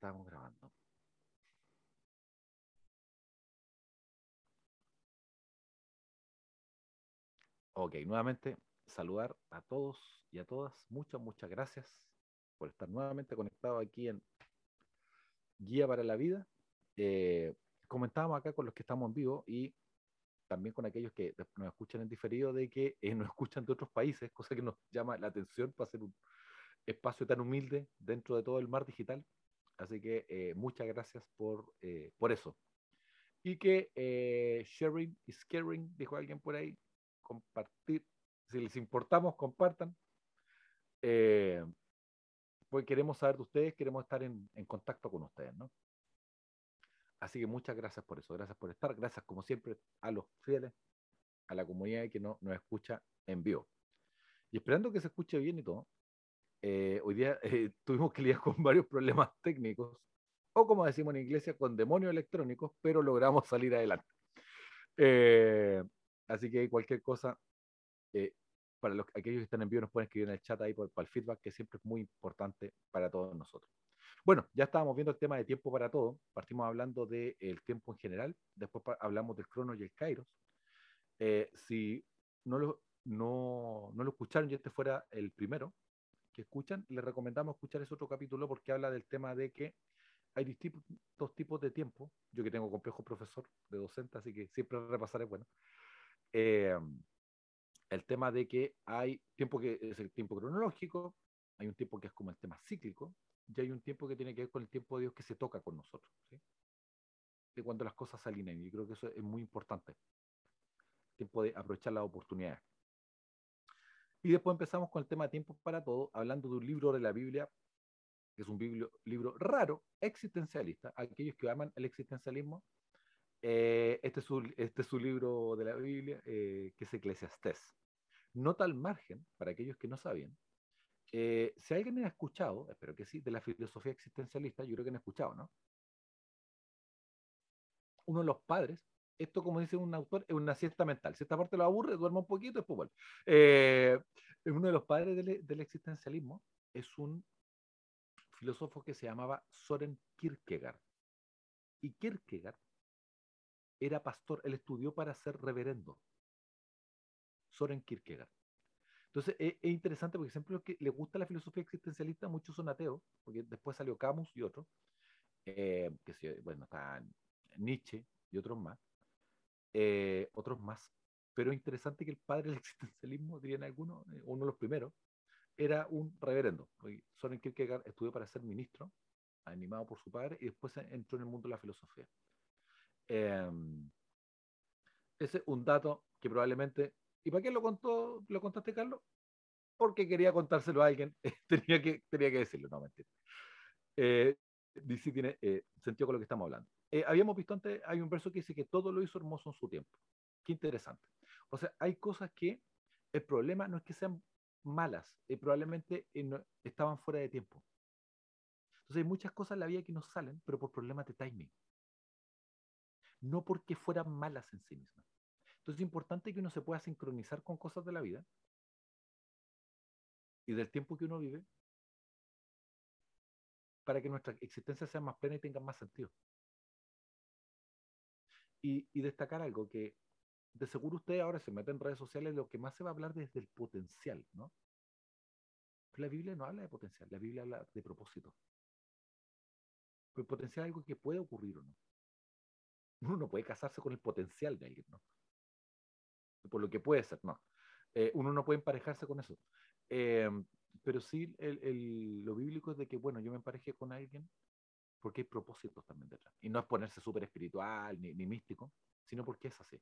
estamos grabando. Ok, nuevamente saludar a todos y a todas. Muchas, muchas gracias por estar nuevamente conectados aquí en Guía para la Vida. Eh, comentábamos acá con los que estamos en vivo y también con aquellos que nos escuchan en diferido de que eh, nos escuchan de otros países, cosa que nos llama la atención para hacer un espacio tan humilde dentro de todo el mar digital. Así que eh, muchas gracias por, eh, por eso. Y que eh, sharing is caring, dijo alguien por ahí, compartir. Si les importamos, compartan. pues queremos saber de ustedes, queremos estar en, en contacto con ustedes, ¿no? Así que muchas gracias por eso, gracias por estar, gracias como siempre a los fieles, a la comunidad que no, nos escucha en vivo. Y esperando que se escuche bien y todo, eh, hoy día eh, tuvimos que lidiar con varios problemas técnicos, o como decimos en iglesia, con demonios electrónicos, pero logramos salir adelante. Eh, así que cualquier cosa, para los, aquellos que están en vivo nos pueden escribir en el chat ahí por, para el feedback, que siempre es muy importante para todos nosotros. Bueno, ya estábamos viendo el tema de tiempo para todo. Partimos hablando del tiempo en general. Después hablamos del crono y el kairos. Eh, si no lo, no, no lo escucharon y este fuera el primero que escuchan, les recomendamos escuchar ese otro capítulo porque habla del tema de que hay distintos tipos de tiempo. Yo que tengo complejo profesor de docente, así que siempre repasar es bueno. Eh, el tema de que hay tiempo que es el tiempo cronológico, hay un tiempo que es como el tema cíclico, y hay un tiempo que tiene que ver con el tiempo de Dios que se toca con nosotros. ¿sí? De cuando las cosas se alinean. Y creo que eso es muy importante. El tiempo de aprovechar las oportunidades. Y después empezamos con el tema de tiempo para todo, hablando de un libro de la Biblia, que es un libro, libro raro, existencialista. Aquellos que aman el existencialismo, eh, este, es su, este es su libro de la Biblia, eh, que es Eclesiastés. Nota al margen, para aquellos que no sabían, eh, si alguien ha escuchado, espero que sí, de la filosofía existencialista, yo creo que han escuchado, ¿no? Uno de los padres, esto como dice un autor, es una siesta mental. Si esta parte lo aburre, duerme un poquito, después vuelve. Eh, uno de los padres del, existencialismo es un filósofo que se llamaba Soren Kierkegaard. Y Kierkegaard era pastor, él estudió para ser reverendo. Soren Kierkegaard. Entonces es, es, interesante porque siempre los que les gusta la filosofía existencialista, muchos son ateos, porque después salió Camus y otros, eh, que bueno, está Nietzsche y otros más, eh, otros más. Pero es interesante que el padre del existencialismo, dirían algunos, eh, uno de los primeros, era un reverendo. Soren Kierkegaard estudió para ser ministro, animado por su padre, y después entró en el mundo de la filosofía. Eh, ese es un dato que probablemente ¿Y para qué lo contó, lo contaste, Carlos? Porque quería contárselo a alguien. tenía, que, tenía que decirlo, no mentira. Eh, dice, tiene eh, sentido con lo que estamos hablando. Eh, habíamos visto antes, hay un verso que dice que todo lo hizo hermoso en su tiempo. Qué interesante. O sea, hay cosas que el problema no es que sean malas, eh, probablemente eh, estaban fuera de tiempo. Entonces hay muchas cosas en la vida que no salen, pero por problemas de timing. No porque fueran malas en sí mismas. Entonces es importante que uno se pueda sincronizar con cosas de la vida y del tiempo que uno vive para que nuestra existencia sea más plena y tenga más sentido. Y, y destacar algo que de seguro usted ahora se mete en redes sociales, lo que más se va a hablar desde el potencial, ¿no? Pero la Biblia no habla de potencial, la Biblia habla de propósito. el potencial es algo que puede ocurrir o no. Uno no puede casarse con el potencial de alguien, ¿no? por lo que puede ser, no. Eh, uno no puede emparejarse con eso. Eh, pero sí, el, el, lo bíblico es de que, bueno, yo me emparejé con alguien porque hay propósitos también detrás. Y no es ponerse súper espiritual ni, ni, místico, sino porque es así.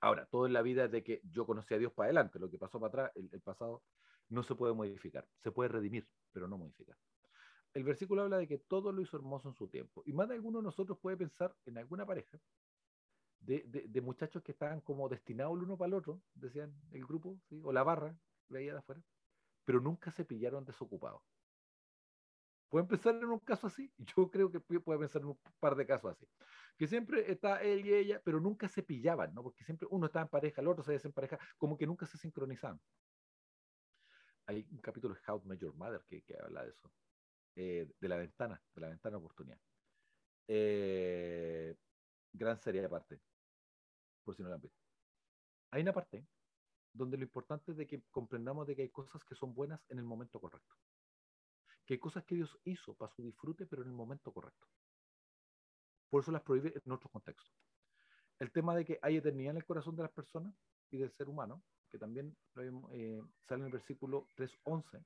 Ahora, todo en la vida es de que yo conocí a Dios para adelante, lo que pasó para atrás, el, pasado, no se puede modificar. Se puede redimir, pero no modificar. El versículo habla de que todo lo hizo hermoso en su tiempo. Y más de alguno de nosotros puede pensar en alguna pareja de, de, muchachos que estaban como destinados el uno para el otro, decían el grupo, o la barra, veía de afuera, pero nunca se pillaron desocupados. Pueden pensar en un caso así, yo creo que puede pensar en un par de casos así, que siempre está él y ella, pero nunca se pillaban, ¿no? porque siempre uno estaba en pareja, el otro se desempareja, como que nunca se sincronizaban. Hay un capítulo de How Major Mother que, que habla de eso. eh, de la ventana, de la ventana de oportunidad. Eh, gran serie aparte, por si no la han visto. Hay una parte donde lo importante es de que comprendamos de que hay cosas que son buenas en el momento correcto. Que cosas que Dios hizo para su disfrute, pero en el momento correcto. Por eso las prohíbe en otros contextos. El tema de que hay eternidad en el corazón de las personas y del ser humano, que también eh, sale en el versículo 3.11,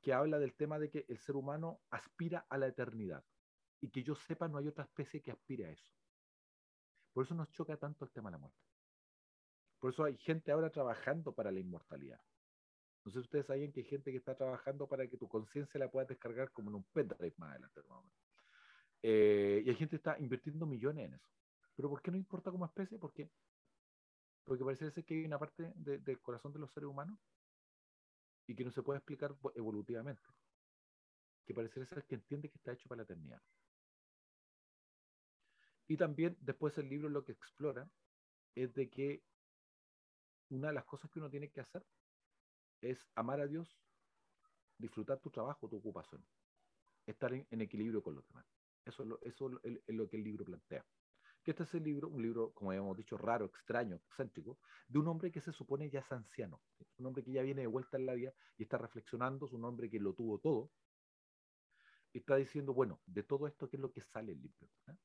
que habla del tema de que el ser humano aspira a la eternidad y que yo sepa no hay otra especie que aspire a eso. Por eso nos choca tanto el tema de la muerte. Por eso hay gente ahora trabajando para la inmortalidad. No sé si ustedes saben que hay gente que está trabajando para que tu conciencia la puedas descargar como en un pendrive más adelante. Eh, y hay gente que está invirtiendo millones en eso. Pero ¿por qué no importa como especie? ¿Por? Porque parece ser que hay una parte del corazón de los seres humanos y que no se puede explicar evolutivamente. Que parece ser que entiende que está hecho para la eternidad. Y también después el libro lo que explora es de que una de las cosas que uno tiene que hacer es amar a Dios, disfrutar tu trabajo, tu ocupación, estar en, equilibrio con los demás. Eso, es lo, eso es lo que el libro plantea. Que este es el libro, un libro, como habíamos dicho, raro, extraño, excéntrico, de un hombre que se supone ya es anciano, un hombre que ya viene de vuelta en la vida y está reflexionando, es un hombre que lo tuvo todo, y está diciendo, bueno, de todo esto, ¿qué es lo que sale el libro? ¿Eh?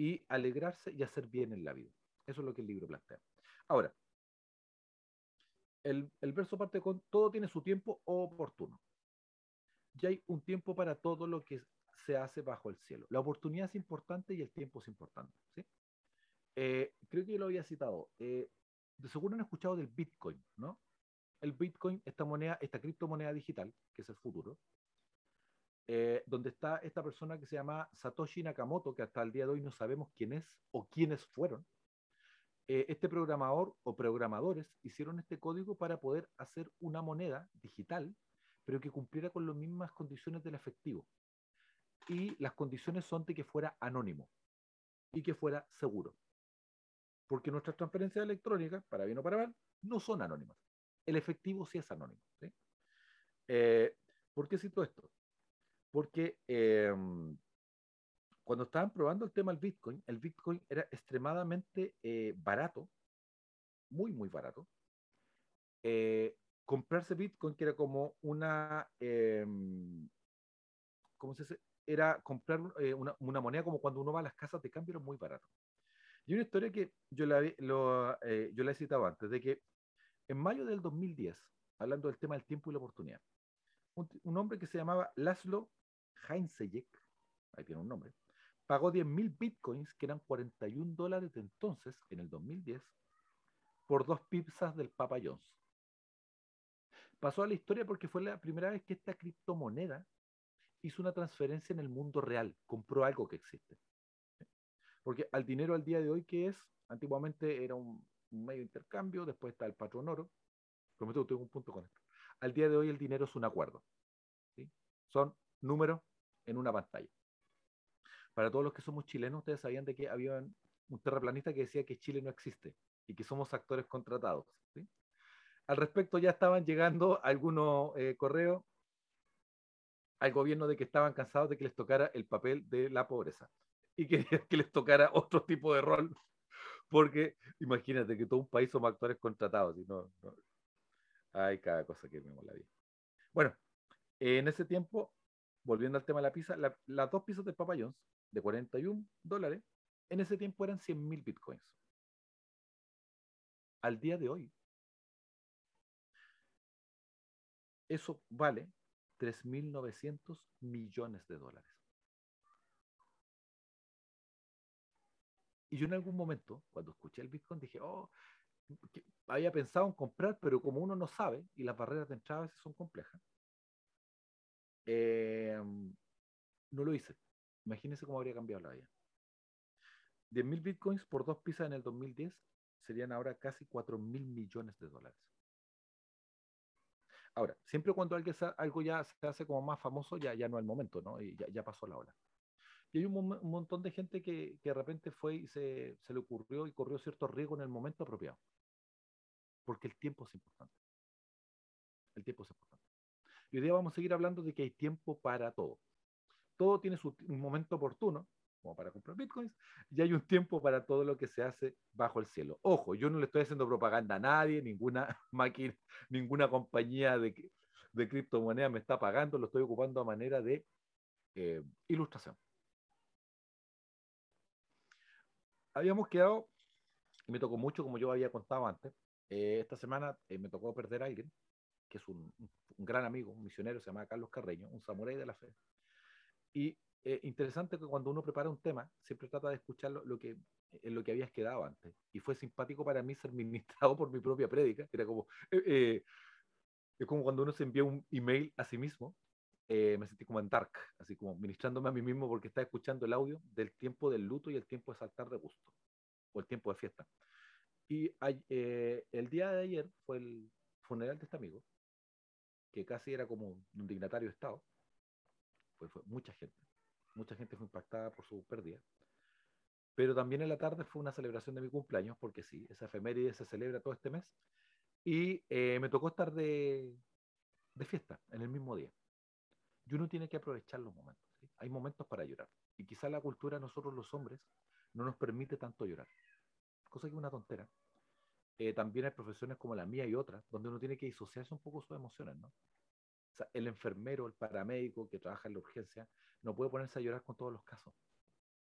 y alegrarse y hacer bien en la vida. Eso es lo que el libro plantea. Ahora, el, verso parte con todo tiene su tiempo oportuno. Y hay un tiempo para todo lo que se hace bajo el cielo. La oportunidad es importante y el tiempo es importante. Eh, creo que yo lo había citado. Eh, seguro han escuchado del Bitcoin, ¿no? El Bitcoin, esta moneda, esta criptomoneda digital, que es el futuro, eh, donde está esta persona que se llama Satoshi Nakamoto, que hasta el día de hoy no sabemos quién es o quiénes fueron. Eh, este programador o programadores hicieron este código para poder hacer una moneda digital, pero que cumpliera con las mismas condiciones del efectivo. Y las condiciones son de que fuera anónimo y que fuera seguro. Porque nuestras transferencias electrónicas, para bien o para mal, no son anónimas. El efectivo sí es anónimo. Eh, ¿Por qué cito esto? porque em, cuando estaban probando el tema del Bitcoin, el Bitcoin era extremadamente eh, barato, muy, muy barato. Eh, comprarse Bitcoin, que era como una, em, ¿cómo se dice? Era comprar eh, una, una, moneda como cuando uno va a las casas de cambio, era muy barato. Y una historia que yo la, lo, yo la he citado antes, de que en mayo del 2010, hablando del tema del tiempo y la oportunidad, un, un hombre que se llamaba Laszlo Heinzeyek, ahí tiene un nombre, pagó 10.000 bitcoins, que eran 41 dólares de entonces, en el 2010, por dos pizzas del Papa John's. Pasó a la historia porque fue la primera vez que esta criptomoneda hizo una transferencia en el mundo real, compró algo que existe. Porque al dinero al día de hoy, que es? Antiguamente era un, medio de intercambio, después está el patrón oro. Prometo que tengo un punto con esto. Al día de hoy el dinero es un acuerdo. Son números en una pantalla. Para todos los que somos chilenos, ustedes sabían de que había un terraplanista que decía que Chile no existe y que somos actores contratados. Al respecto ya estaban llegando algunos eh, correos al gobierno de que estaban cansados de que les tocara el papel de la pobreza y que, que les tocara otro tipo de rol, porque imagínate que todo un país somos actores contratados. Y no, Hay cada cosa que vemos la vida. Bueno, en ese tiempo volviendo al tema de la pizza, las dos pizzas de Papa John's de 41 dólares, en ese tiempo eran 100 mil bitcoins. Al día de hoy, eso vale 3.900 millones de dólares. Y yo en algún momento, cuando escuché el Bitcoin, dije, oh, había pensado en comprar, pero como uno no sabe y las barreras de entrada son complejas, eh, no lo hice. Imagínense cómo habría cambiado la vida. 10.000 bitcoins por dos pizzas en el 2010 serían ahora casi 4.000 millones de dólares. Ahora, siempre cuando algo ya se hace como más famoso, ya, ya no es el momento, ¿no? Y ya, pasó la hora. Y hay un, montón de gente que, que, de repente fue y se, se le ocurrió y corrió cierto riesgo en el momento apropiado. Porque el tiempo es importante. El tiempo es importante. Y hoy día vamos a seguir hablando de que hay tiempo para todo. Todo tiene su un momento oportuno, como para comprar bitcoins, y hay un tiempo para todo lo que se hace bajo el cielo. Ojo, yo no le estoy haciendo propaganda a nadie, ninguna máquina, ninguna compañía de, de criptomonedas me está pagando, lo estoy ocupando a manera de eh, ilustración. Habíamos quedado, y me tocó mucho, como yo había contado antes, eh, esta semana eh, me tocó perder a alguien, que es un, un, gran amigo, un misionero, se llama Carlos Carreño, un samurái de la fe. Y eh, interesante que cuando uno prepara un tema, siempre trata de escuchar lo, que, en lo que habías quedado antes. Y fue simpático para mí ser ministrado por mi propia prédica. Era como, es como cuando uno se envía un email a sí mismo. me sentí como en dark, así como ministrándome a mí mismo porque estaba escuchando el audio del tiempo del luto y el tiempo de saltar de gusto, o el tiempo de fiesta. Y eh, el día de ayer fue el funeral de este amigo, que casi era como un dignatario de Estado. Pues fue mucha gente. Mucha gente fue impactada por su pérdida. Pero también en la tarde fue una celebración de mi cumpleaños, porque sí, esa efeméride se celebra todo este mes. Y eh, me tocó estar de, de, fiesta en el mismo día. Y uno tiene que aprovechar los momentos. Hay momentos para llorar. Y quizá la cultura, nosotros los hombres, no nos permite tanto llorar cosa que es una tontera. Eh, también hay profesiones como la mía y otras, donde uno tiene que disociarse un poco sus emociones, ¿no? El enfermero, el paramédico que trabaja en la urgencia, no puede ponerse a llorar con todos los casos.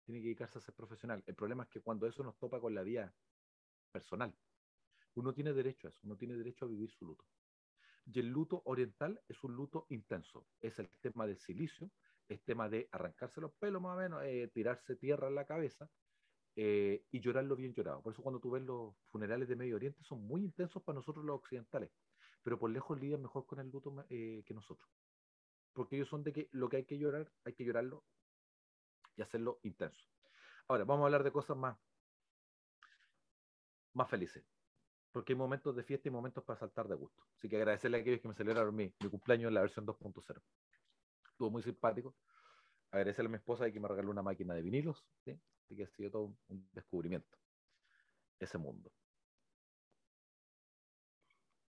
Tiene que dedicarse a ser profesional. El problema es que cuando eso nos topa con la vida personal, uno tiene derecho a eso, uno tiene derecho a vivir su luto. Y el luto oriental es un luto intenso. Es el tema del silicio, es tema de arrancarse los pelos más o menos, eh, tirarse tierra en la cabeza, eh, y llorarlo bien llorado. Por eso cuando tú ves los funerales de Medio Oriente son muy intensos para nosotros los occidentales, pero por lejos lidian mejor con el luto eh, que nosotros. Porque ellos son de que lo que hay que llorar, hay que llorarlo y hacerlo intenso. Ahora, vamos a hablar de cosas más, más felices. Porque hay momentos de fiesta y momentos para saltar de gusto. Así que agradecerle a aquellos que me celebraron mi, cumpleaños en la versión 2.0. Estuvo muy simpático. Agradecerle a mi esposa de que me regaló una máquina de vinilos. ¿sí? Así que ha sido todo un, descubrimiento, ese mundo.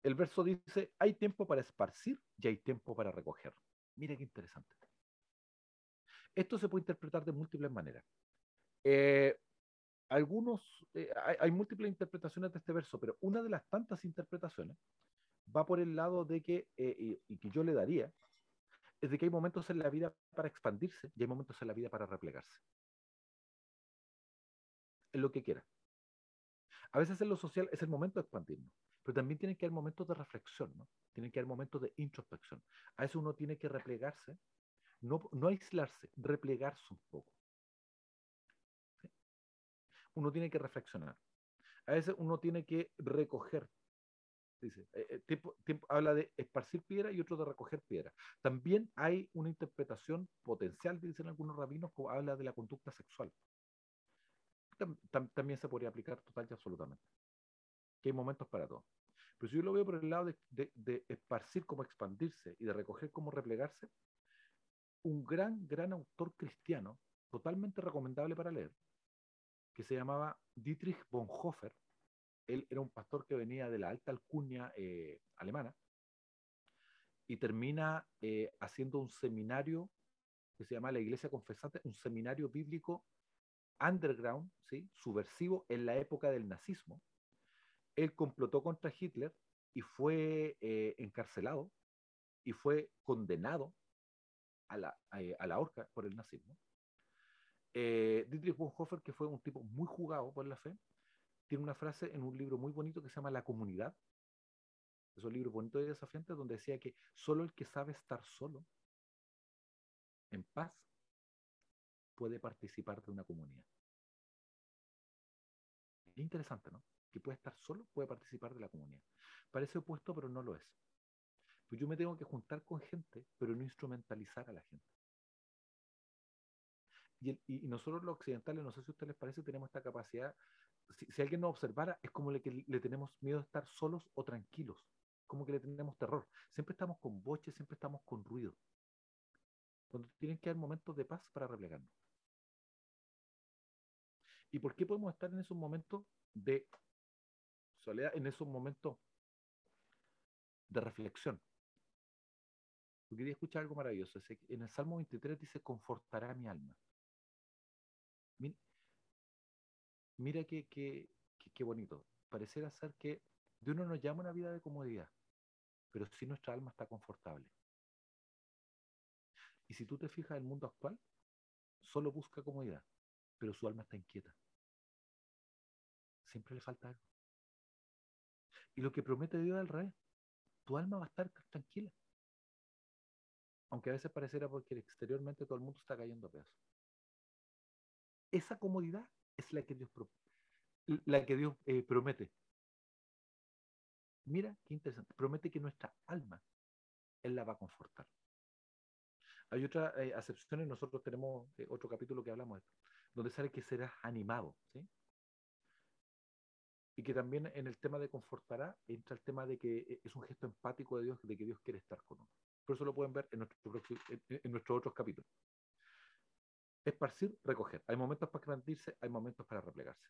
El verso dice, hay tiempo para esparcir y hay tiempo para recoger. Mira qué interesante. Esto se puede interpretar de múltiples maneras. Eh, algunos, eh, hay, múltiples interpretaciones de este verso, pero una de las tantas interpretaciones va por el lado de que, eh, y, que yo le daría, es de que hay momentos en la vida para expandirse y hay momentos en la vida para replegarse en lo que quiera. A veces en lo social es el momento de expandirnos, pero también tiene que haber momentos de reflexión, ¿no? Tienen que haber momentos de introspección. A veces uno tiene que replegarse, no, no aislarse, replegarse un poco. Uno tiene que reflexionar. A veces uno tiene que recoger. Dice, eh, eh, tiempo, habla de esparcir piedra y otro de recoger piedra. También hay una interpretación potencial, dicen algunos rabinos, que habla de la conducta sexual también se podría aplicar total y absolutamente. Que hay momentos para todo. Pero si yo lo veo por el lado de, esparcir como expandirse y de recoger como replegarse, un gran, gran autor cristiano, totalmente recomendable para leer, que se llamaba Dietrich Bonhoeffer. Él era un pastor que venía de la alta alcurnia eh, alemana y termina eh, haciendo un seminario que se llama la Iglesia Confesante, un seminario bíblico underground, ¿sí? subversivo en la época del nazismo. Él complotó contra Hitler y fue eh, encarcelado y fue condenado a la, eh, la horca por el nazismo. Eh, Dietrich Bonhoeffer, que fue un tipo muy jugado por la fe, tiene una frase en un libro muy bonito que se llama La comunidad. Es un libro bonito y desafiante donde decía que solo el que sabe estar solo, en paz, puede participar de una comunidad. Es interesante, ¿no? Que puede estar solo, puede participar de la comunidad. Parece opuesto, pero no lo es. Pues yo me tengo que juntar con gente, pero no instrumentalizar a la gente. Y, nosotros los occidentales, no sé si a ustedes les parece, tenemos esta capacidad, si, alguien nos observara, es como le, que le tenemos miedo a estar solos o tranquilos, como que le tenemos terror. Siempre estamos con boches, siempre estamos con ruido. Cuando tienen que haber momentos de paz para replegarnos. ¿Y por qué podemos estar en esos momentos de soledad, en esos momentos de reflexión? Yo quería escuchar algo maravilloso. En el Salmo 23 dice, confortará mi alma. Mira, qué, qué, qué, bonito. Pareciera ser que Dios no nos llama una vida de comodidad, pero sí nuestra alma está confortable. Y si tú te fijas en el mundo actual, solo busca comodidad, pero su alma está inquieta. Siempre le falta algo. Y lo que promete Dios al revés. Tu alma va a estar tranquila. Aunque a veces pareciera porque exteriormente todo el mundo está cayendo a pedazos. Esa comodidad es la que Dios, la que Dios eh, promete. Mira qué interesante. Promete que nuestra alma Él la va a confortar. Hay otras eh, acepciones, nosotros tenemos eh, otro capítulo que hablamos de esto, donde sale que serás animado, ¿sí? Y que también en el tema de confortará entra el tema de que es un gesto empático de Dios, de que Dios quiere estar con nosotros. Por eso lo pueden ver en, nuestro, en nuestros otros capítulos. Esparcir, recoger. Hay momentos para expandirse, hay momentos para replegarse.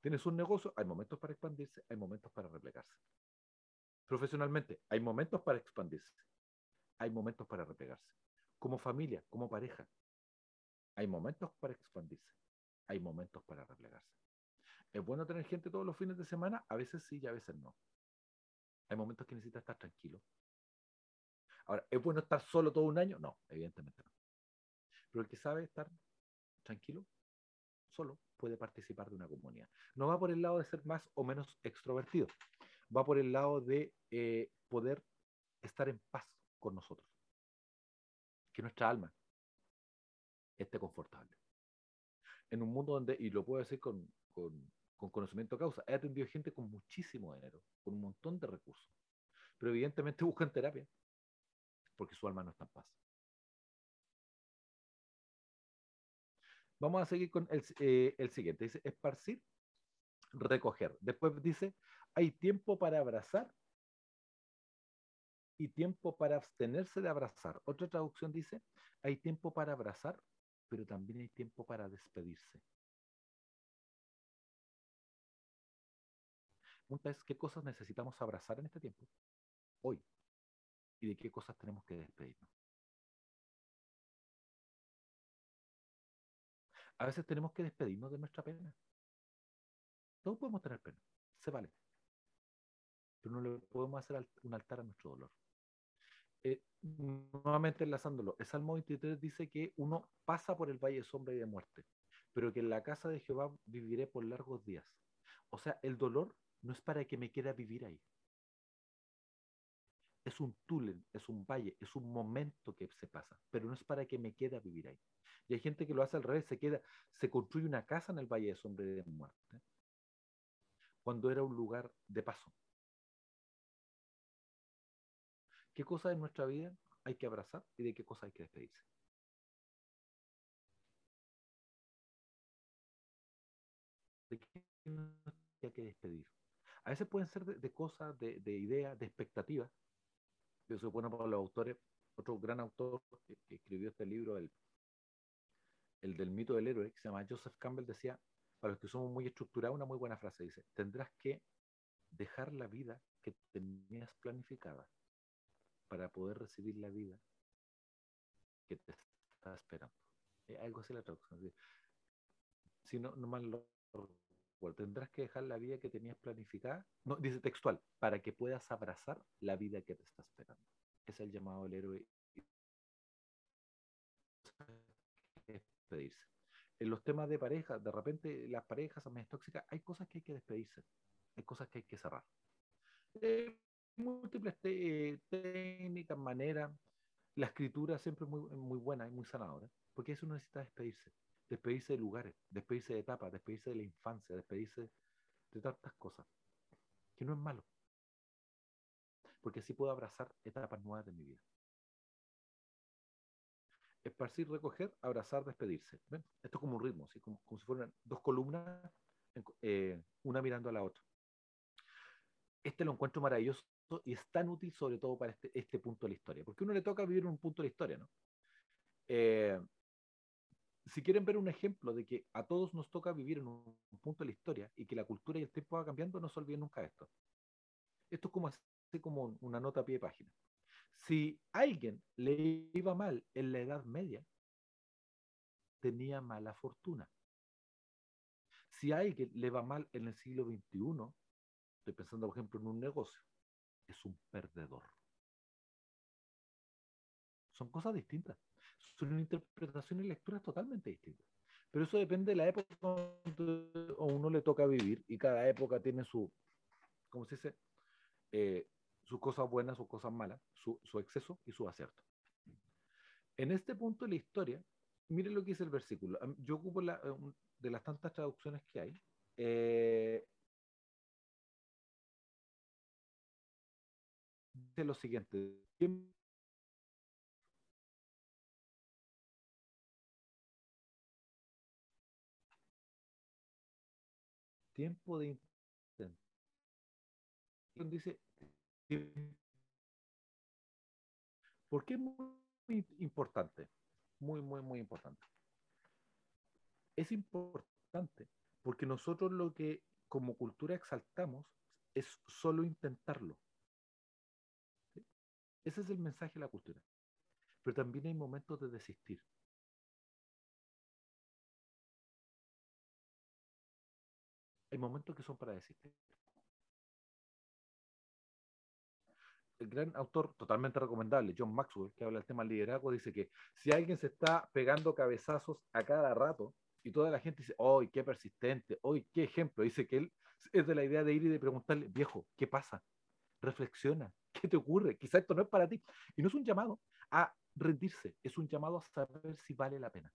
Tienes un negocio, hay momentos para expandirse, hay momentos para replegarse. Profesionalmente, hay momentos para expandirse, hay momentos para replegarse. Como familia, como pareja, hay momentos para expandirse, hay momentos para replegarse. ¿Es bueno tener gente todos los fines de semana? A veces sí y a veces no. Hay momentos que necesitas estar tranquilo. Ahora, ¿es bueno estar solo todo un año? No, evidentemente no. Pero el que sabe estar tranquilo, solo, puede participar de una comunidad. No va por el lado de ser más o menos extrovertido, va por el lado de eh, poder estar en paz con nosotros. Que nuestra alma esté confortable. En un mundo donde, y lo puedo decir con, con, con conocimiento de causa, he atendido gente con muchísimo dinero, con un montón de recursos, pero evidentemente buscan terapia porque su alma no está en paz. Vamos a seguir con el, eh, el siguiente. Dice, esparcir, recoger. Después dice, hay tiempo para abrazar y tiempo para abstenerse de abrazar. Otra traducción dice, hay tiempo para abrazar, pero también hay tiempo para despedirse. Pregunta es, ¿qué cosas necesitamos abrazar en este tiempo? Hoy. ¿Y de qué cosas tenemos que despedirnos? A veces tenemos que despedirnos de nuestra pena. Todos podemos tener pena, se vale. Pero no le podemos hacer un altar a nuestro dolor. Eh, nuevamente enlazándolo, el Salmo 23 dice que uno pasa por el valle de sombra y de muerte, pero que en la casa de Jehová viviré por largos días. O sea, el dolor no es para que me quiera vivir ahí. Es un túnel, es un valle, es un momento que se pasa, pero no es para que me quede vivir ahí. Y hay gente que lo hace al revés, se queda, se construye una casa en el Valle de Sombra de Muerte, cuando era un lugar de paso. ¿Qué cosas en nuestra vida hay que abrazar y de qué cosas hay que despedirse? ¿De qué hay que despedir? A veces pueden ser de, cosas, de, ideas, de expectativas. Yo bueno para los autores. Otro gran autor que, escribió este libro, el el del mito del héroe, que se llama Joseph Campbell, decía, para los que somos muy estructurados, una muy buena frase, dice, tendrás que dejar la vida que tenías planificada para poder recibir la vida que te está esperando. Eh, algo así la traducción. Si no, no mal tendrás que dejar la vida que tenías planificada, no, dice textual, para que puedas abrazar la vida que te está esperando. Es el llamado del héroe despedirse. En los temas de pareja, de repente las parejas más tóxicas, hay cosas que hay que despedirse, hay cosas que hay que cerrar. Eh, múltiples técnicas, maneras. La escritura siempre es muy, muy buena y muy sanadora, porque eso necesita despedirse. Despedirse de lugares, despedirse de etapas, despedirse de la infancia, despedirse de tantas cosas, que no es malo, porque así puedo abrazar etapas nuevas de mi vida esparcir, recoger, abrazar, despedirse. Esto es como un ritmo, como, si fueran dos columnas, eh, una mirando a la otra. Este lo encuentro maravilloso y es tan útil sobre todo para este, este punto de la historia, porque uno le toca vivir un punto de la historia, ¿no? Eh, si quieren ver un ejemplo de que a todos nos toca vivir en un, punto de la historia y que la cultura y el tiempo va cambiando, no se olviden nunca esto. Esto es como una nota a pie de página. Si alguien le iba mal en la Edad Media, tenía mala fortuna. Si alguien le va mal en el siglo XXI, estoy pensando, por ejemplo, en un negocio, es un perdedor. Son cosas distintas. Son interpretaciones y lecturas totalmente distintas. Pero eso depende de la época a uno le toca vivir y cada época tiene su, ¿cómo se dice? Eh, sus cosas buenas, sus cosas malas, su, su exceso y su acierto. En este punto de la historia, mire lo que dice el versículo. Yo ocupo la, eh, de las tantas traducciones que hay. Eh, dice lo siguiente. Tiempo de dice ¿Por qué es muy importante? Muy, muy, muy importante. Es importante porque nosotros lo que como cultura exaltamos es solo intentarlo. Ese es el mensaje de la cultura. Pero también hay momentos de desistir. Hay momentos que son para desistir. el gran autor totalmente recomendable, John Maxwell, que habla del tema del liderazgo, dice que si alguien se está pegando cabezazos a cada rato y toda la gente dice, ¡ay, qué persistente! ¡ay, qué ejemplo! Dice que él es de la idea de ir y de preguntarle, viejo, ¿qué pasa? Reflexiona, ¿qué te ocurre? Quizá esto no es para ti. Y no es un llamado a rendirse, es un llamado a saber si vale la pena.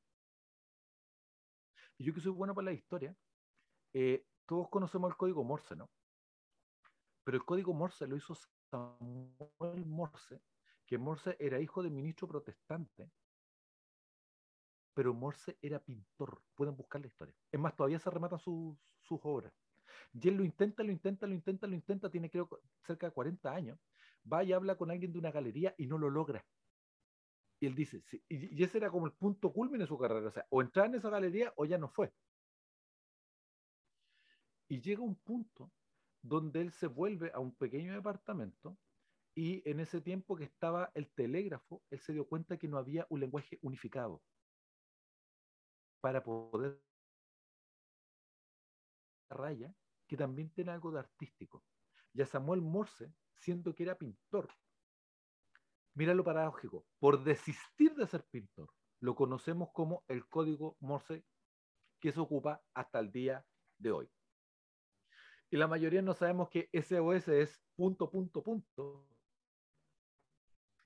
Y yo que soy bueno para la historia, eh, todos conocemos el código Morse, ¿no? Pero el código Morse lo hizo Samuel Morse, que Morse era hijo de ministro protestante, pero Morse era pintor. Pueden buscar la historia. Es más, todavía se rematan sus, sus obras. Y él lo intenta, lo intenta, lo intenta, lo intenta, tiene creo cerca de 40 años. Va y habla con alguien de una galería y no lo logra. Y él dice, y, y ese era como el punto culmine de su carrera. O sea, o entrar en esa galería o ya no fue. Y llega un punto donde él se vuelve a un pequeño departamento y en ese tiempo que estaba el telégrafo, él se dio cuenta que no había un lenguaje unificado para poder raya que también tiene algo de artístico. Y a Samuel Morse, siendo que era pintor, mira lo paradójico, por desistir de ser pintor, lo conocemos como el código Morse que se ocupa hasta el día de hoy. Y la mayoría no sabemos que SOS es punto, punto, punto,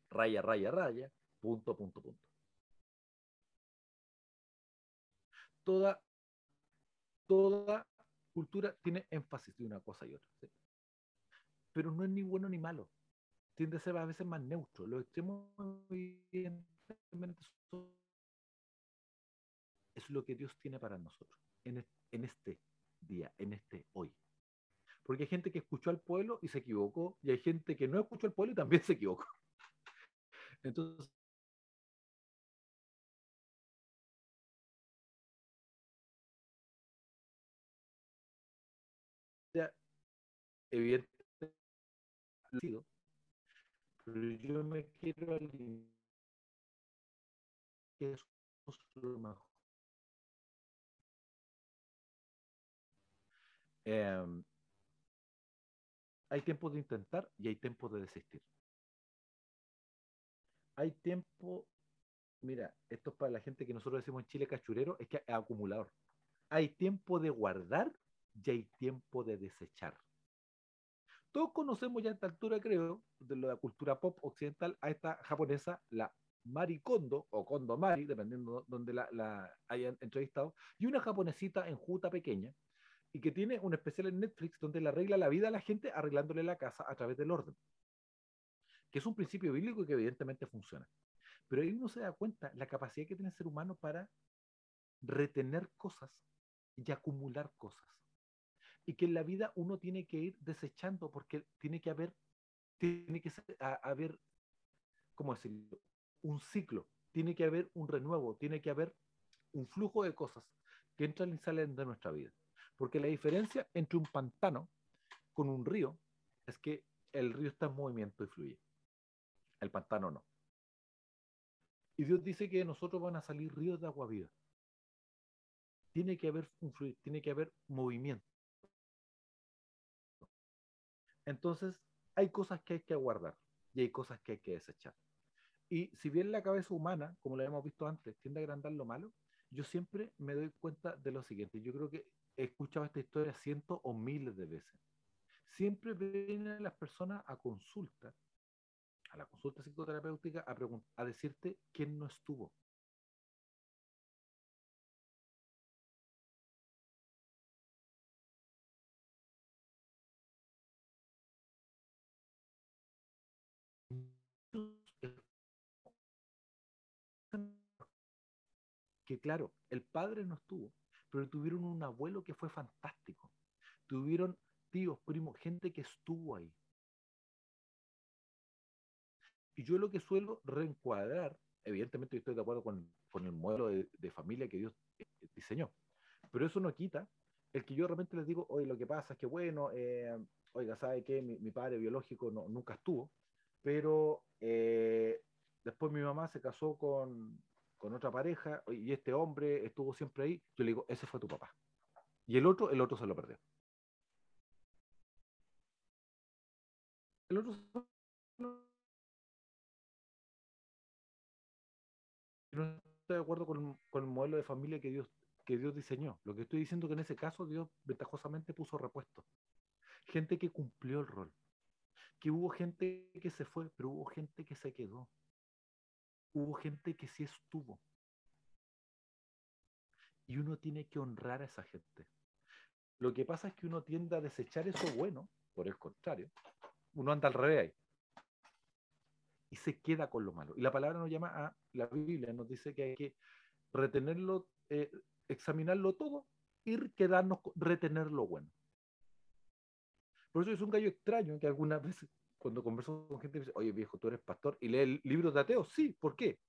raya, raya, raya, punto, punto, punto. Toda, toda cultura tiene énfasis de una cosa y otra. Pero no es ni bueno ni malo. Tiende a ser a veces más neutro. Los extremos es lo que Dios tiene para nosotros en este día, en este hoy. Porque hay gente que escuchó al pueblo y se equivocó, y hay gente que no escuchó al pueblo y también se equivocó. Entonces, evidentemente, pero yo me quiero alinear que es lo mejor. Hay tiempo de intentar y hay tiempo de desistir. Hay tiempo, mira, esto es para la gente que nosotros decimos en Chile cachurero, es que es acumulador. Hay tiempo de guardar y hay tiempo de desechar. Todos conocemos ya a esta altura, creo, de la cultura pop occidental, a esta japonesa, la Mari Kondo, o Kondo Mari, dependiendo de donde la, la hayan entrevistado, y una japonesita enjuta pequeña, y que tiene un especial en Netflix donde le arregla la vida a la gente arreglándole la casa a través del orden. Que es un principio bíblico y que evidentemente funciona. Pero ahí uno se da cuenta la capacidad que tiene el ser humano para retener cosas y acumular cosas. Y que en la vida uno tiene que ir desechando porque tiene que haber, tiene que haber, ¿cómo decirlo? Un ciclo, tiene que haber un renuevo, tiene que haber un flujo de cosas que entran y salen de nuestra vida. Porque la diferencia entre un pantano con un río es que el río está en movimiento y fluye. el pantano no. Y Dios dice que de nosotros van a salir ríos de agua viva. Tiene que haber un fluir, tiene que haber movimiento. Entonces, hay cosas que hay que aguardar y hay cosas que hay que desechar. Y si bien la cabeza humana, como lo hemos visto antes, tiende a agrandar lo malo, yo siempre me doy cuenta de lo siguiente. Yo creo que he escuchado esta historia cientos o miles de veces. Siempre vienen las personas a consulta, a la consulta psicoterapéutica, a, a decirte quién no estuvo. que claro, el padre no estuvo, pero tuvieron un abuelo que fue fantástico. Tuvieron tíos, primos, gente que estuvo ahí. Y yo lo que suelo reencuadrar, evidentemente estoy de acuerdo con, el modelo de, familia que Dios eh, diseñó, pero eso no quita el que yo realmente les digo, oye, lo que pasa es que bueno, eh, oiga, ¿sabe qué? Mi, padre biológico no, nunca estuvo, pero eh, después mi mamá se casó con, con otra pareja y este hombre estuvo siempre ahí, yo le digo, ese fue tu papá. Y el otro, el otro se lo perdió. El otro no estoy de acuerdo con, el modelo de familia que Dios, que Dios diseñó. Lo que estoy diciendo es que en ese caso Dios ventajosamente puso repuesto. Gente que cumplió el rol. Que hubo gente que se fue, pero hubo gente que se quedó hubo gente que sí estuvo. Y uno tiene que honrar a esa gente. Lo que pasa es que uno tiende a desechar eso bueno, por el contrario, uno anda al revés ahí. Y se queda con lo malo. Y la palabra nos llama a, la Biblia nos dice que hay que retenerlo, eh, examinarlo todo y quedarnos, retener lo bueno. Por eso es un gallo extraño que algunas veces cuando converso con gente, dice, oye viejo, tú eres pastor y lee libros de ateos. Sí, ¿por qué?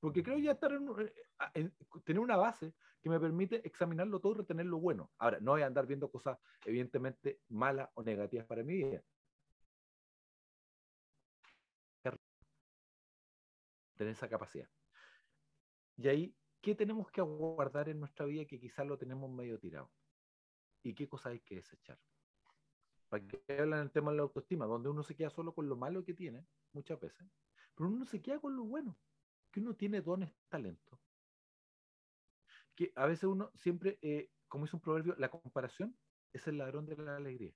Porque creo ya estar eh, en, tener una base que me permite examinarlo todo y retener lo bueno. Ahora, no voy a andar viendo cosas evidentemente malas o negativas para mi vida. Tener esa capacidad. Y ahí, ¿qué tenemos que aguardar en nuestra vida que quizás lo tenemos medio tirado? ¿Y qué cosas hay que desechar? Para que hablan el tema de la autoestima, donde uno se queda solo con lo malo que tiene, muchas veces, pero uno se queda con lo bueno, que uno tiene dones, talento. Que a veces uno siempre, eh, como dice un proverbio, la comparación es el ladrón de la alegría.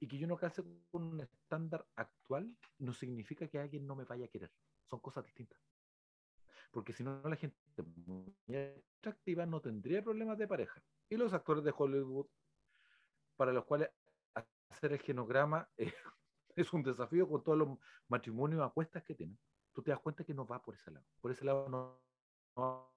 Y que yo no calce con un estándar actual no significa que alguien no me vaya a querer. Son cosas distintas porque si no la gente muy no tendría problemas de pareja. Y los actores de Hollywood, para los cuales hacer el genograma es un desafío con todos los matrimonios apuestas que tienen, tú te das cuenta que no va por ese lado. Por ese lado no, no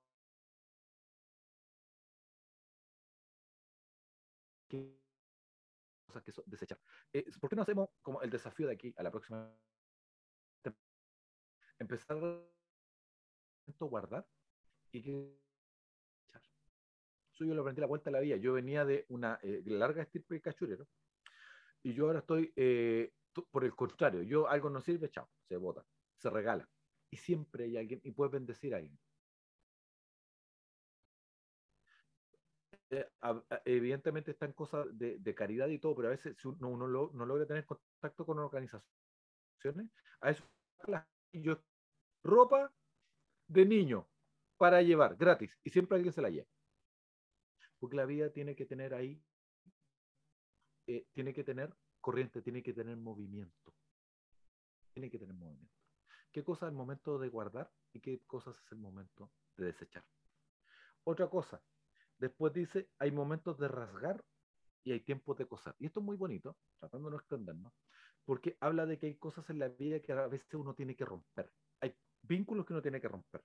cosas que desechar. Eh, ¿Por qué no hacemos como el desafío de aquí a la próxima? Empezar guardar y que yo lo aprendí la vuelta de la vida. Yo venía de una eh, larga estirpe de cachurero y yo ahora estoy, eh, por el contrario, yo algo no sirve, chao, se bota, se regala. Y siempre hay alguien, y puedes bendecir a alguien. Eh, evidentemente están cosas de, caridad y todo, pero a veces si uno, no logra tener contacto con organizaciones, a eso yo ropa de niño para llevar gratis y siempre alguien se la lleva. Porque la vida tiene que tener ahí, eh, tiene que tener corriente, tiene que tener movimiento. Tiene que tener movimiento. ¿Qué cosa es el momento de guardar y qué cosas es el momento de desechar? Otra cosa, después dice, hay momentos de rasgar y hay tiempos de coser. Y esto es muy bonito, tratando de no extendernos, porque habla de que hay cosas en la vida que a veces uno tiene que romper vínculos que uno tiene que romper.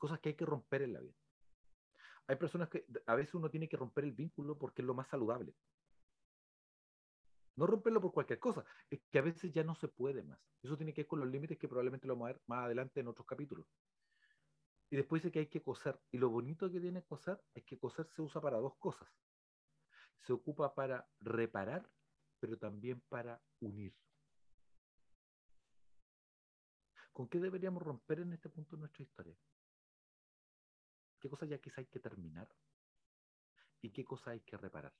Cosas que hay que romper en la vida. Hay personas que a veces uno tiene que romper el vínculo porque es lo más saludable. No romperlo por cualquier cosa, es que a veces ya no se puede más. Eso tiene que ver con los límites que probablemente lo vamos a ver más adelante en otros capítulos. Y después dice que hay que coser. Y lo bonito que tiene coser es que coser se usa para dos cosas. se ocupa para reparar, pero también para unir. ¿Con qué deberíamos romper en este punto nuestra historia? ¿Qué cosas ya quizá hay que terminar? ¿Y qué cosas hay que reparar?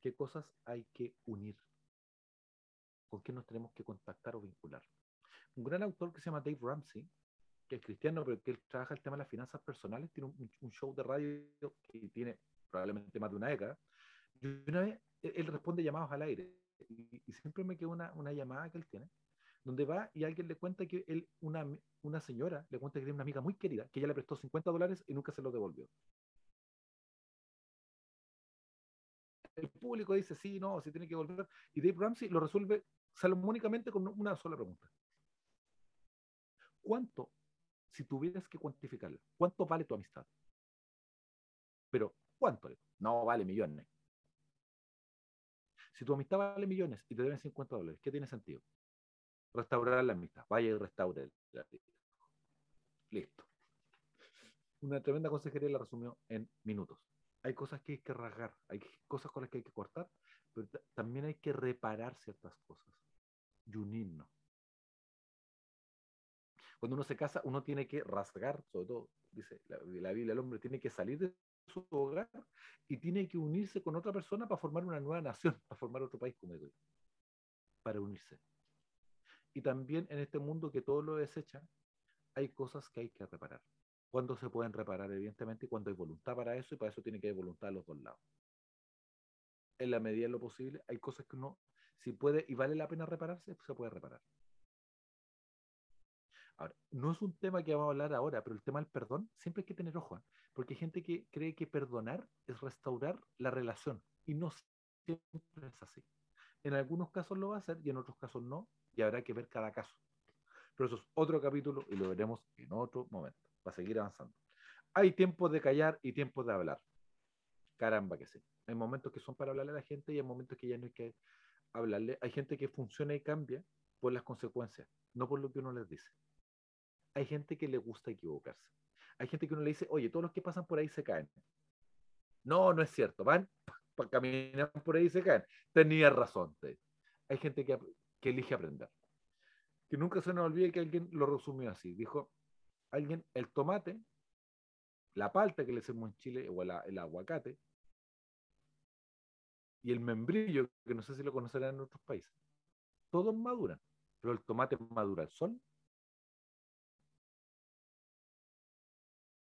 ¿Qué cosas hay que unir? ¿Con qué nos tenemos que contactar o vincular? Un gran autor que se llama Dave Ramsey, que es cristiano, pero que él trabaja el tema de las finanzas personales, tiene un, show de radio que tiene probablemente más de una década. Y una vez él responde llamados al aire y, siempre me queda una, una llamada que él tiene donde va y alguien le cuenta que él, una, una señora le cuenta que tiene una amiga muy querida, que ella le prestó 50 dólares y nunca se los devolvió. El público dice, sí, no, si tiene que volver. Y Dave Ramsey lo resuelve salomónicamente con una sola pregunta. ¿Cuánto, si tuvieras que cuantificarlo, cuánto vale tu amistad? Pero, ¿cuánto? No vale millones. Si tu amistad vale millones y te deben 50 dólares, ¿qué tiene sentido? Restaurar la amistad. Vaya y restaure. Listo. Una tremenda consejería la resumió en minutos. Hay cosas que hay que rasgar, hay cosas con las que hay que cortar, pero también hay que reparar ciertas cosas y unirnos. Cuando uno se casa, uno tiene que rasgar, sobre todo, dice la, la Biblia, el hombre tiene que salir de su hogar y tiene que unirse con otra persona para formar una nueva nación, para formar otro país, como digo, para unirse. Y también en este mundo que todo lo desecha, hay cosas que hay que reparar. ¿Cuándo se pueden reparar? Evidentemente, cuando hay voluntad para eso, y para eso tiene que haber voluntad a los dos lados. En la medida de lo posible, hay cosas que uno, si puede y vale la pena repararse, se puede reparar. Ahora, no es un tema que vamos a hablar ahora, pero el tema del perdón siempre hay que tener ojo, ¿eh? porque hay gente que cree que perdonar es restaurar la relación, y no siempre es así. En algunos casos lo va a hacer y en otros casos no, habrá que ver cada caso. Pero eso es otro capítulo y lo veremos en otro momento, para seguir avanzando. Hay tiempos de callar y tiempos de hablar. Caramba que sí. Hay momentos que son para hablarle a la gente y hay momentos que ya no hay que hablarle. Hay gente que funciona y cambia por las consecuencias, no por lo que uno les dice. Hay gente que le gusta equivocarse. Hay gente que uno le dice, oye, todos los que pasan por ahí se caen. No, no es cierto. Van, caminar por ahí y se caen. Tenía razón. Hay gente que, que elige aprender. Que nunca se nos olvide que alguien lo resumió así. Dijo, alguien, el tomate, la palta que le hacemos en Chile, o el, aguacate, y el membrillo, que no sé si lo conocerán en otros países, todos maduran, pero el tomate madura al sol.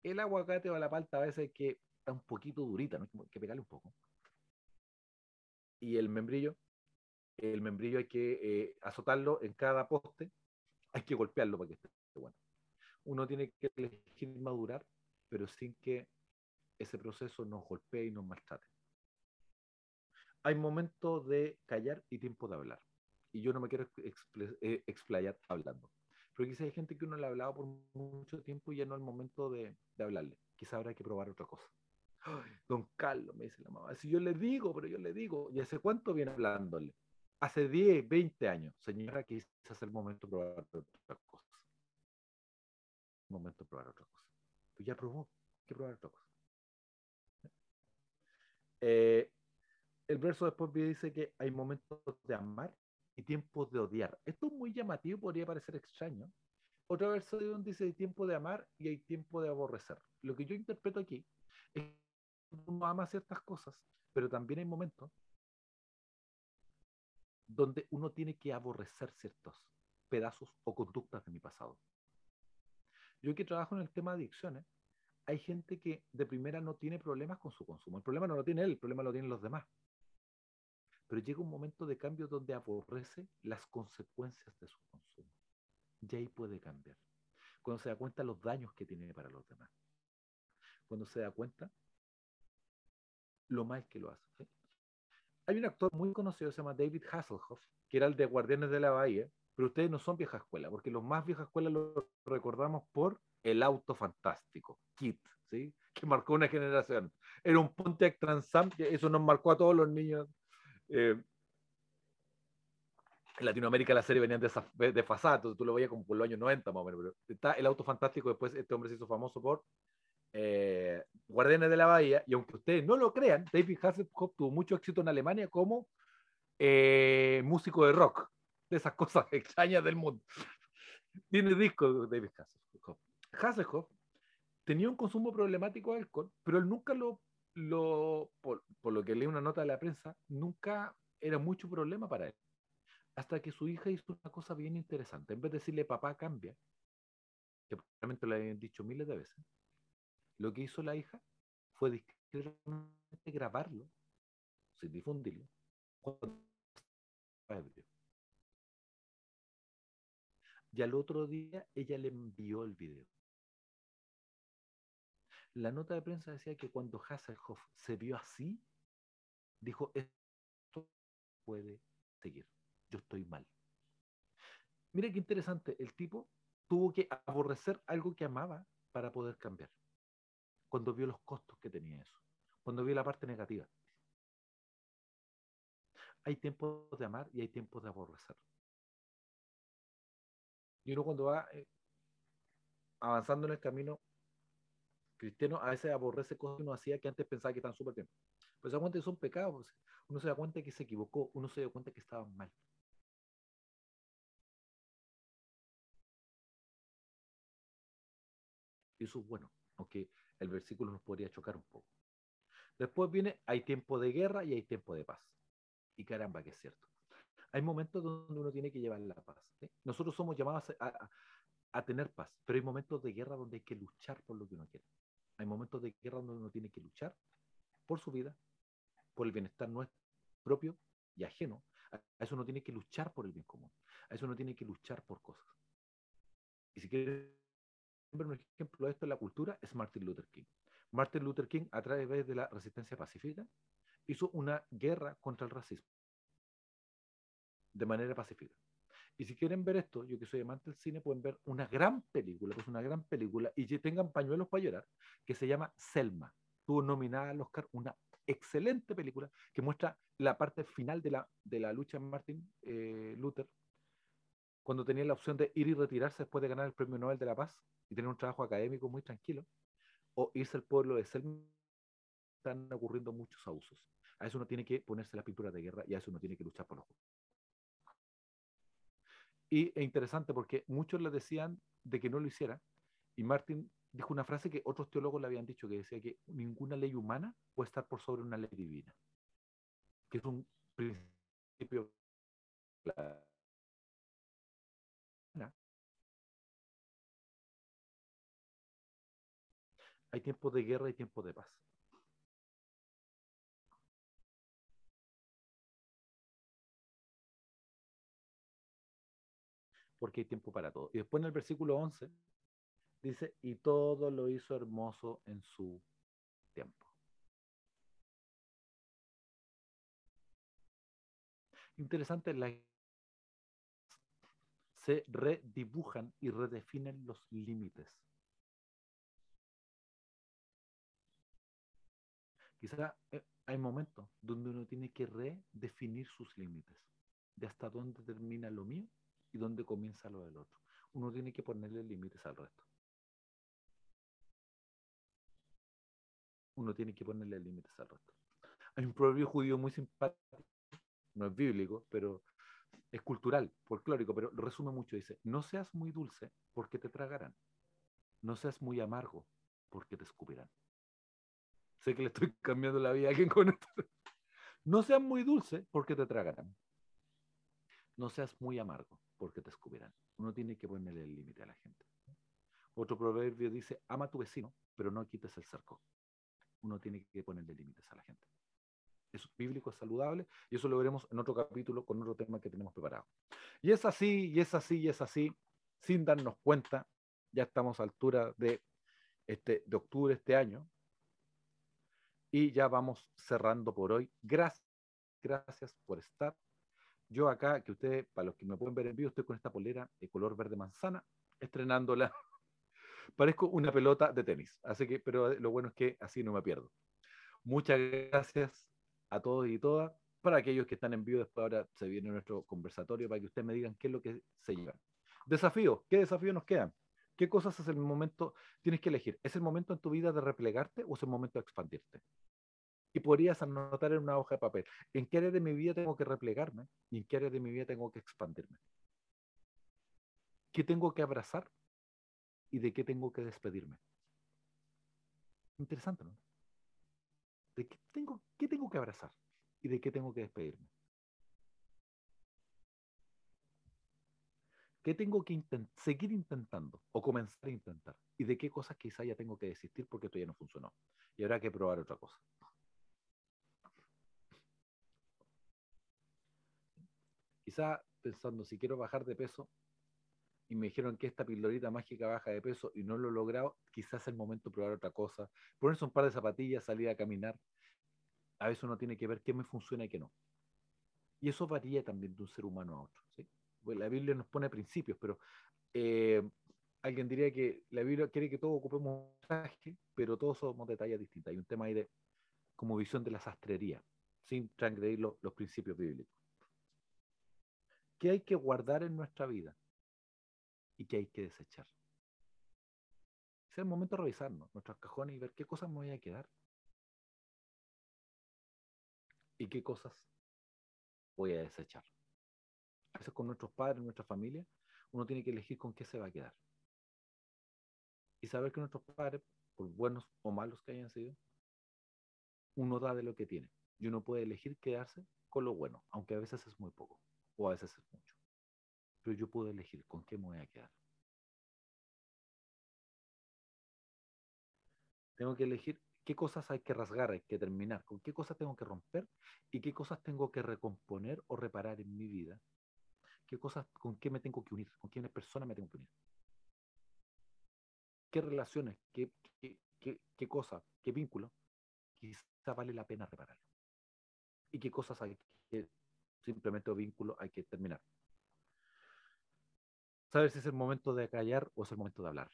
El aguacate o la palta a veces que está un poquito durita, ¿no? que pegarle un poco. Y el membrillo el membrillo hay que eh, azotarlo en cada poste, hay que golpearlo para que esté bueno. Uno tiene que elegir madurar, pero sin que ese proceso nos golpee y nos maltrate. Hay momentos de callar y tiempo de hablar. Y yo no me quiero eh, explayar hablando. Pero quizá hay gente que uno le ha hablado por mucho tiempo y ya no es el momento de, hablarle. Quizá habrá que probar otra cosa. don Carlos, me dice la mamá, si yo le digo, pero yo le digo, ¿y hace cuánto viene hablándole? Hace 10, 20 años, señora, quizás el momento de probar otra cosa. El momento de probar otra cosa. Pues ya probó, hay que probar otra cosa. Eh, el verso después dice que hay momentos de amar y tiempos de odiar. Esto es muy llamativo, podría parecer extraño. Otro verso dice hay tiempo de amar y hay tiempo de aborrecer. Lo que yo interpreto aquí es que uno ama ciertas cosas, pero también hay momentos donde uno tiene que aborrecer ciertos pedazos o conductas de mi pasado. Yo que trabajo en el tema de adicciones, hay gente que de primera no tiene problemas con su consumo. El problema no lo tiene él, el problema lo tienen los demás. Pero llega un momento de cambio donde aborrece las consecuencias de su consumo. Y ahí puede cambiar. Cuando se da cuenta los daños que tiene para los demás. Cuando se da cuenta lo mal que lo hace hay un actor muy conocido, se llama David Hasselhoff, que era el de Guardianes de la Bahía, pero ustedes no son vieja escuela, porque los más viejas escuelas lo recordamos por El Auto Fantástico, Kit, ¿sí? que marcó una generación. Era un Pontiac Transam, eso nos marcó a todos los niños. Eh, en Latinoamérica la serie venía de, de tú lo veías como por los años 90 más o menos, pero está El Auto Fantástico, después este hombre se hizo famoso por eh, Guardianes de la Bahía, y aunque ustedes no lo crean, David Hasselhoff tuvo mucho éxito en Alemania como eh, músico de rock, de esas cosas extrañas del mundo. Tiene discos David Hasselhoff. Hasselhoff tenía un consumo problemático de alcohol, pero él nunca lo, lo por, por, lo que leí una nota de la prensa, nunca era mucho problema para él. Hasta que su hija hizo una cosa bien interesante. En vez de decirle papá cambia, que probablemente lo habían dicho miles de veces, lo que hizo la hija fue discretamente grabarlo, sin difundirlo, y al otro día ella le envió el video. La nota de prensa decía que cuando Hasselhoff se vio así, dijo, esto puede seguir, yo estoy mal. Mire qué interesante, el tipo tuvo que aborrecer algo que amaba para poder cambiar cuando vio los costos que tenía eso, cuando vio la parte negativa. Hay tiempos de amar y hay tiempos de aborrecer. Y uno cuando va eh, avanzando en el camino cristiano, a veces aborrece cosas que uno hacía que antes pensaba que estaban súper bien. Pero se da cuenta que son pecados. Uno se da cuenta que se equivocó, uno se da cuenta que estaban mal. Y eso es bueno, aunque el versículo nos podría chocar un poco. Después viene, hay tiempo de guerra y hay tiempo de paz. Y caramba, que es cierto. Hay momentos donde uno tiene que llevar la paz. Nosotros somos llamados a, a, tener paz, pero hay momentos de guerra donde hay que luchar por lo que uno quiere. Hay momentos de guerra donde uno tiene que luchar por su vida, por el bienestar nuestro propio y ajeno. A eso uno tiene que luchar por el bien común. A eso uno tiene que luchar por cosas. Y si quiere un ejemplo de esto en la cultura es Martin Luther King. Martin Luther King, a través de la resistencia pacífica, hizo una guerra contra el racismo de manera pacífica. Y si quieren ver esto, yo que soy amante del cine, pueden ver una gran película, que es una gran película, y tengan pañuelos para llorar, que se llama Selma. Tuvo nominada al Oscar una excelente película que muestra la parte final de la, de la lucha de Martin eh, Luther, cuando tenía la opción de ir y retirarse después de ganar el Premio Nobel de la Paz, y tener un trabajo académico muy tranquilo, o irse al pueblo de Selma, están ocurriendo muchos abusos. A eso uno tiene que ponerse la pintura de guerra y a eso uno tiene que luchar por los Y es interesante porque muchos le decían de que no lo hiciera, y Martin dijo una frase que otros teólogos le habían dicho, que decía que ninguna ley humana puede estar por sobre una ley divina, que es un principio Hay tiempos de guerra y tiempos de paz. Porque hay tiempo para todo. Y después en el versículo 11 dice, y todo lo hizo hermoso en su tiempo. Interesante, la... se redibujan y redefinen los límites Quizá eh, hay momentos donde uno tiene que redefinir sus límites, de hasta dónde termina lo mío y dónde comienza lo del otro. Uno tiene que ponerle límites al resto. Uno tiene que ponerle límites al resto. Hay un proverbio judío muy simpático, no es bíblico, pero es cultural, folclórico, pero resume mucho. Dice, no seas muy dulce porque te tragarán. No seas muy amargo porque te escupirán. Sé que le estoy cambiando la vida a alguien con esto. No seas muy dulce porque te tragarán. No seas muy amargo porque te escupirán. Uno tiene que ponerle el límite a la gente. Otro proverbio dice, ama a tu vecino, pero no quites el cerco. Uno tiene que ponerle límites a la gente. Es bíblico, es saludable, y eso lo veremos en otro capítulo con otro tema que tenemos preparado. Y es así, y es así, y es así, sin darnos cuenta, ya estamos a altura de, este, de octubre de este año, y ya vamos cerrando por hoy. Gracias, gracias por estar. Yo acá, que ustedes, para los que me pueden ver en vivo, estoy con esta polera de color verde manzana, estrenándola. Parezco una pelota de tenis, así que, pero lo bueno es que así no me pierdo. Muchas gracias a todos y todas. Para aquellos que están en vivo, después ahora se viene nuestro conversatorio para que ustedes me digan qué es lo que se lleva. Desafíos, ¿qué desafíos nos quedan? ¿Qué cosas es el momento? Tienes que elegir. ¿Es el momento en tu vida de replegarte o es el momento de expandirte? Y podrías anotar en una hoja de papel, ¿en qué área de mi vida tengo que replegarme y en qué área de mi vida tengo que expandirme? ¿Qué tengo que abrazar y de qué tengo que despedirme? Interesante, ¿no? ¿De qué tengo, qué tengo que abrazar y de qué tengo que despedirme? ¿Qué tengo que seguir intentando o comenzar a intentar? ¿Y de qué cosas quizá ya tengo que desistir porque esto ya no funcionó? Y habrá que probar otra cosa. Quizá pensando, si quiero bajar de peso y me dijeron que esta pildorita mágica baja de peso y no lo he logrado, quizás es el momento de probar otra cosa. Ponerse un par de zapatillas, salir a caminar. A veces uno tiene que ver qué me funciona y qué no. Y eso varía también de un ser humano a otro. La Biblia nos pone principios, pero eh, alguien diría que la Biblia quiere que todos ocupemos traje, pero todos somos de tallas distintas. Hay un tema ahí de como visión de la sastrería, sin transgredir los, los principios bíblicos. ¿Qué hay que guardar en nuestra vida? ¿Y qué hay que desechar? Es el momento de revisarnos, nuestros cajones y ver qué cosas me voy a quedar. Y qué cosas voy a desechar veces con nuestros padres, nuestra familia, uno tiene que elegir con qué se va a quedar. Y saber que nuestros padres, por buenos o malos que hayan sido, uno da de lo que tiene. Y uno puede elegir quedarse con lo bueno, aunque a veces es muy poco o a veces es mucho. Pero yo puedo elegir con qué me voy a quedar. Tengo que elegir qué cosas hay que rasgar, hay que terminar, con qué cosas tengo que romper y qué cosas tengo que recomponer o reparar en mi vida qué cosas, con qué me tengo que unir, con qué persona me tengo que unir. ¿Qué relaciones, qué, qué, qué, qué cosas, qué vínculos quizá vale la pena reparar? ¿Y qué cosas hay que, simplemente vínculos hay que terminar? Saber si es el momento de callar o es el momento de hablar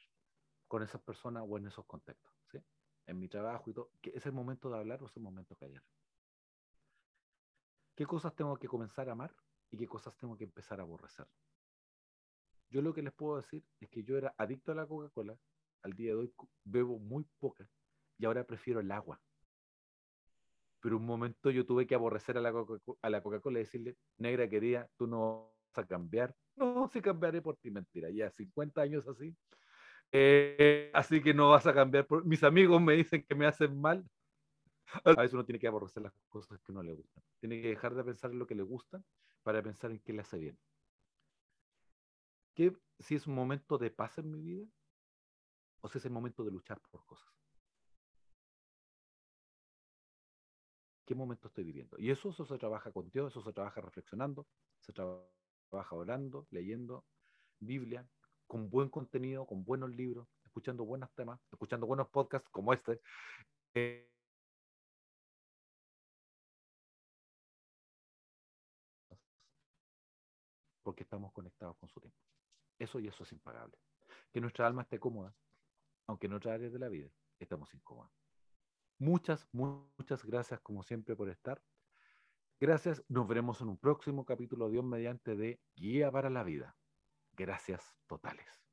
con esas personas o en esos contextos. ¿sí? En mi trabajo y todo, ¿es el momento de hablar o es el momento de callar? ¿Qué cosas tengo que comenzar a amar y qué cosas tengo que empezar a aborrecer. Yo lo que les puedo decir es que yo era adicto a la Coca-Cola, al día de hoy bebo muy poca y ahora prefiero el agua. Pero un momento yo tuve que aborrecer a la Coca-Cola y decirle, negra querida, tú no vas a cambiar. No, sí cambiaré por ti, mentira, ya 50 años así. Eh, así que no vas a cambiar. Por... Mis amigos me dicen que me hacen mal. A veces uno tiene que aborrecer las cosas que no le gustan. Tiene que dejar de pensar en lo que le gusta para pensar en qué le hace bien. ¿Qué, si es un momento de paz en mi vida o si es el momento de luchar por cosas? ¿Qué momento estoy viviendo? Y eso, eso se trabaja con Dios, eso se trabaja reflexionando, se trabaja orando, leyendo Biblia, con buen contenido, con buenos libros, escuchando buenos temas, escuchando buenos podcasts como este. Eh, porque estamos conectados con su tiempo. Eso y eso es impagable. Que nuestra alma esté cómoda, aunque en otras áreas de la vida estamos incómodos. Muchas, muchas gracias como siempre por estar. Gracias, nos veremos en un próximo capítulo, Dios mediante, de Guía para la Vida. Gracias totales.